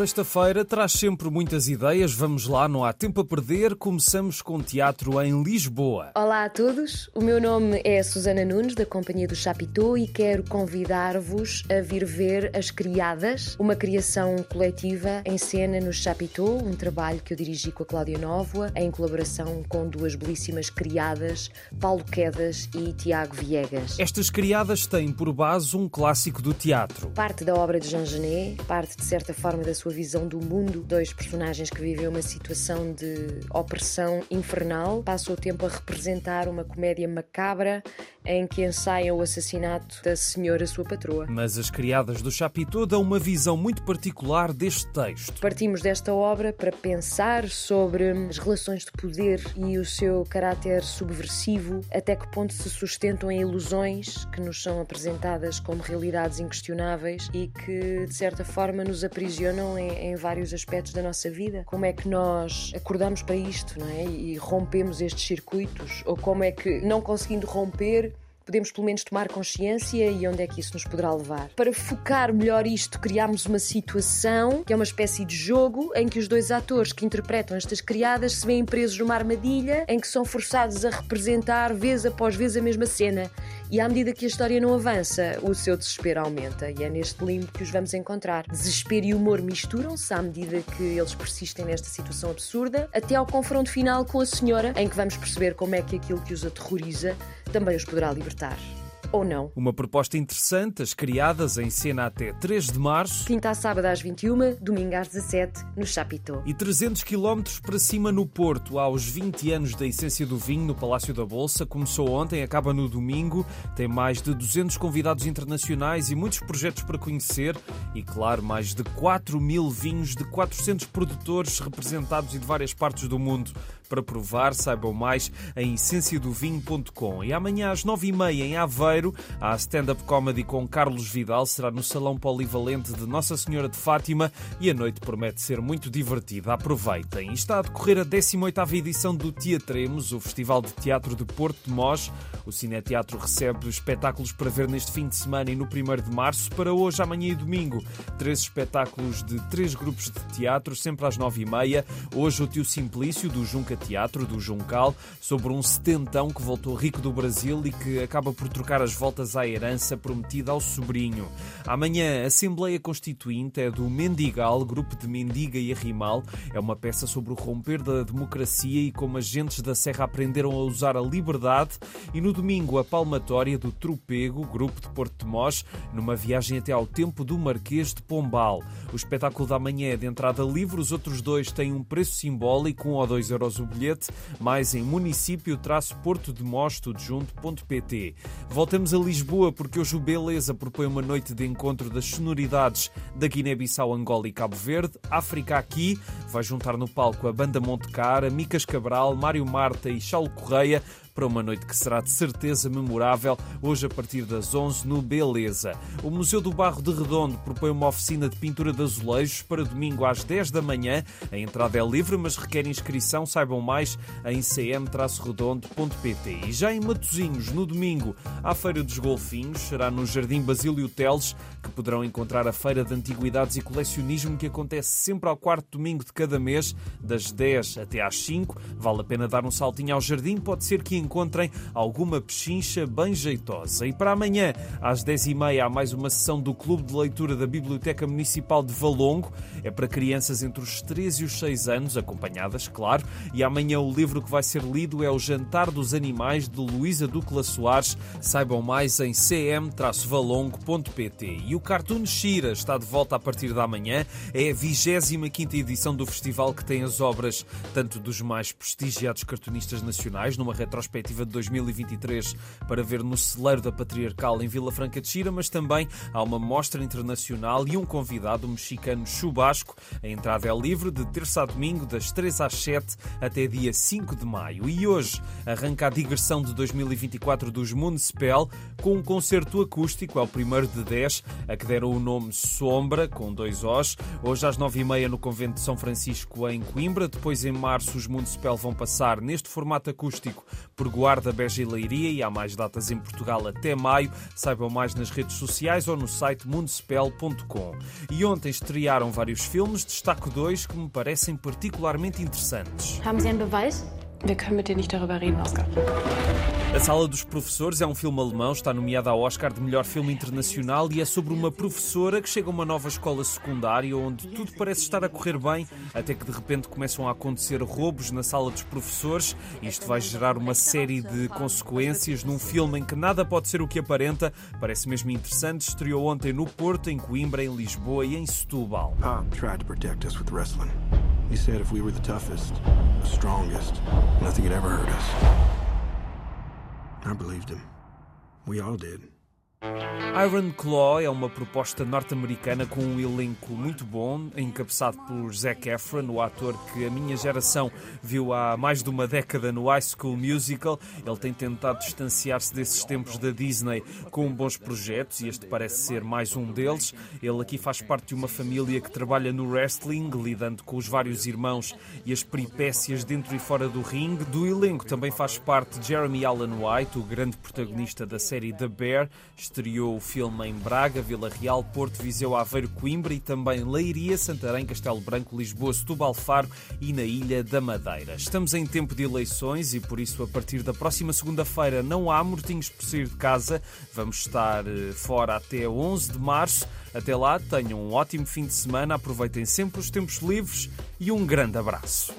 sexta-feira traz sempre muitas ideias. Vamos lá, não há tempo a perder. Começamos com teatro em Lisboa. Olá a todos, o meu nome é Susana Nunes, da Companhia do Chapitão, e quero convidar-vos a vir ver As Criadas, uma criação coletiva em cena no Chapitão, um trabalho que eu dirigi com a Cláudia Nóvoa, em colaboração com duas belíssimas criadas, Paulo Quedas e Tiago Viegas. Estas criadas têm por base um clássico do teatro. Parte da obra de Jean Genet, parte de certa forma da sua visão do mundo. Dois personagens que vivem uma situação de opressão infernal passam o tempo a representar uma comédia macabra em que ensaiam o assassinato da senhora, sua patroa. Mas as criadas do Chapitão dão uma visão muito particular deste texto. Partimos desta obra para pensar sobre as relações de poder e o seu caráter subversivo, até que ponto se sustentam em ilusões que nos são apresentadas como realidades inquestionáveis e que, de certa forma, nos aprisionam em, em vários aspectos da nossa vida. Como é que nós acordamos para isto, não é? E rompemos estes circuitos? Ou como é que, não conseguindo romper, podemos pelo menos tomar consciência e onde é que isso nos poderá levar. Para focar melhor isto, criámos uma situação que é uma espécie de jogo em que os dois atores que interpretam estas criadas se veem presos numa armadilha em que são forçados a representar vez após vez a mesma cena. E à medida que a história não avança, o seu desespero aumenta e é neste limbo que os vamos encontrar. Desespero e humor misturam-se à medida que eles persistem nesta situação absurda, até ao confronto final com a senhora, em que vamos perceber como é que aquilo que os aterroriza também os poderá libertar. Ou não. Uma proposta interessante, as criadas em cena até 3 de março. Quinta a sábado às 21, domingo às 17, no Chapitão. E 300 km para cima no Porto, aos 20 anos da essência do vinho no Palácio da Bolsa. Começou ontem, acaba no domingo. Tem mais de 200 convidados internacionais e muitos projetos para conhecer. E, claro, mais de 4 mil vinhos de 400 produtores representados e de várias partes do mundo. Para provar, saibam mais em essenciadovinho.com. E amanhã às 9h30 em Aveiro, há stand-up comedy com Carlos Vidal. Será no Salão Polivalente de Nossa Senhora de Fátima e a noite promete ser muito divertida. Aproveitem. E está a decorrer a 18ª edição do Teatremos, o Festival de Teatro de Porto de Mós. O Cineteatro recebe espetáculos para ver neste fim de semana e no 1 de março. Para hoje, amanhã e domingo, três espetáculos de três grupos de teatro, sempre às 9h30. Hoje o Tio Simplício, do Junca Teatro do Juncal sobre um setentão que voltou rico do Brasil e que acaba por trocar as voltas à herança prometida ao sobrinho. Amanhã, a Assembleia Constituinte é do Mendigal, grupo de Mendiga e Arrimal. É uma peça sobre o romper da democracia e como agentes da Serra aprenderam a usar a liberdade. E no domingo, a palmatória do Tropego, grupo de Porto de numa viagem até ao tempo do Marquês de Pombal. O espetáculo da manhã é de entrada livre, os outros dois têm um preço simbólico, um ou dois euros o bilhete, mais em município-porto de junto.pt. Voltamos a Lisboa porque hoje o Beleza propõe uma noite de encontro das sonoridades da Guiné-Bissau, Angola e Cabo Verde. África aqui vai juntar no palco a Banda Monte Cara, Micas Cabral, Mário Marta e Charles Correia para uma noite que será de certeza memorável, hoje a partir das 11 no Beleza. O Museu do Barro de Redondo propõe uma oficina de pintura de azulejos para domingo às 10 da manhã. A entrada é livre, mas requer inscrição. Saibam mais em cm-redondo.pt. E já em Matozinhos, no domingo, a Feira dos Golfinhos será no Jardim Basílio Teles, que poderão encontrar a Feira de Antiguidades e Colecionismo que acontece sempre ao quarto domingo de cada mês, das 10 até às 5. Vale a pena dar um saltinho ao jardim, pode ser que encontrem alguma pechincha bem jeitosa. E para amanhã, às 10h30, há mais uma sessão do Clube de Leitura da Biblioteca Municipal de Valongo. É para crianças entre os 3 e os 6 anos, acompanhadas, claro. E amanhã o livro que vai ser lido é O Jantar dos Animais, de Luísa Ducla Soares. Saibam mais em cm-valongo.pt. E o Cartoon Shira está de volta a partir da manhã. É a 25 edição do festival que tem as obras tanto dos mais prestigiados cartunistas nacionais, numa retrospectiva perspectiva de 2023 para ver no celeiro da Patriarcal em Vila Franca de Xira, mas também há uma mostra internacional e um convidado, mexicano Chubasco. A entrada é livre de terça a domingo, das 3 às 7 até dia 5 de maio. E hoje arranca a digressão de 2024 dos Municipal com um concerto acústico, é o primeiro de 10, a que deram o nome Sombra, com dois Os. Hoje às 9h30 no Convento de São Francisco em Coimbra. Depois em março os Municipal vão passar neste formato acústico Pregoar da Beja e Leiria e há mais datas em Portugal até maio. Saibam mais nas redes sociais ou no site mundspell.com. E ontem estrearam vários filmes, destaco dois que me parecem particularmente interessantes. Beweis? Wir können mit dir nicht darüber reden, Oscar. A Sala dos Professores é um filme alemão, está nomeado ao Oscar de melhor filme internacional e é sobre uma professora que chega a uma nova escola secundária onde tudo parece estar a correr bem, até que de repente começam a acontecer roubos na sala dos professores. Isto vai gerar uma série de consequências num filme em que nada pode ser o que aparenta. Parece mesmo interessante. Estreou ontem no Porto, em Coimbra, em Lisboa e em Setúbal. Pop tried to protect us with wrestling. He said if we were the toughest, the strongest, nothing could ever hurt us. I believed him. We all did. Iron Claw é uma proposta norte-americana com um elenco muito bom, encabeçado por Zac Efron, o ator que a minha geração viu há mais de uma década no High School Musical. Ele tem tentado distanciar-se desses tempos da Disney com bons projetos e este parece ser mais um deles. Ele aqui faz parte de uma família que trabalha no wrestling, lidando com os vários irmãos e as peripécias dentro e fora do ringue. Do elenco também faz parte Jeremy Allen White, o grande protagonista da série The Bear estreou o filme em Braga, Vila Real, Porto, Viseu, Aveiro, Coimbra e também Leiria, Santarém, Castelo Branco, Lisboa, Setúbal, Faro e na Ilha da Madeira. Estamos em tempo de eleições e por isso a partir da próxima segunda-feira não há mortinhos por sair de casa. Vamos estar eh, fora até 11 de março. Até lá, tenham um ótimo fim de semana, aproveitem sempre os tempos livres e um grande abraço.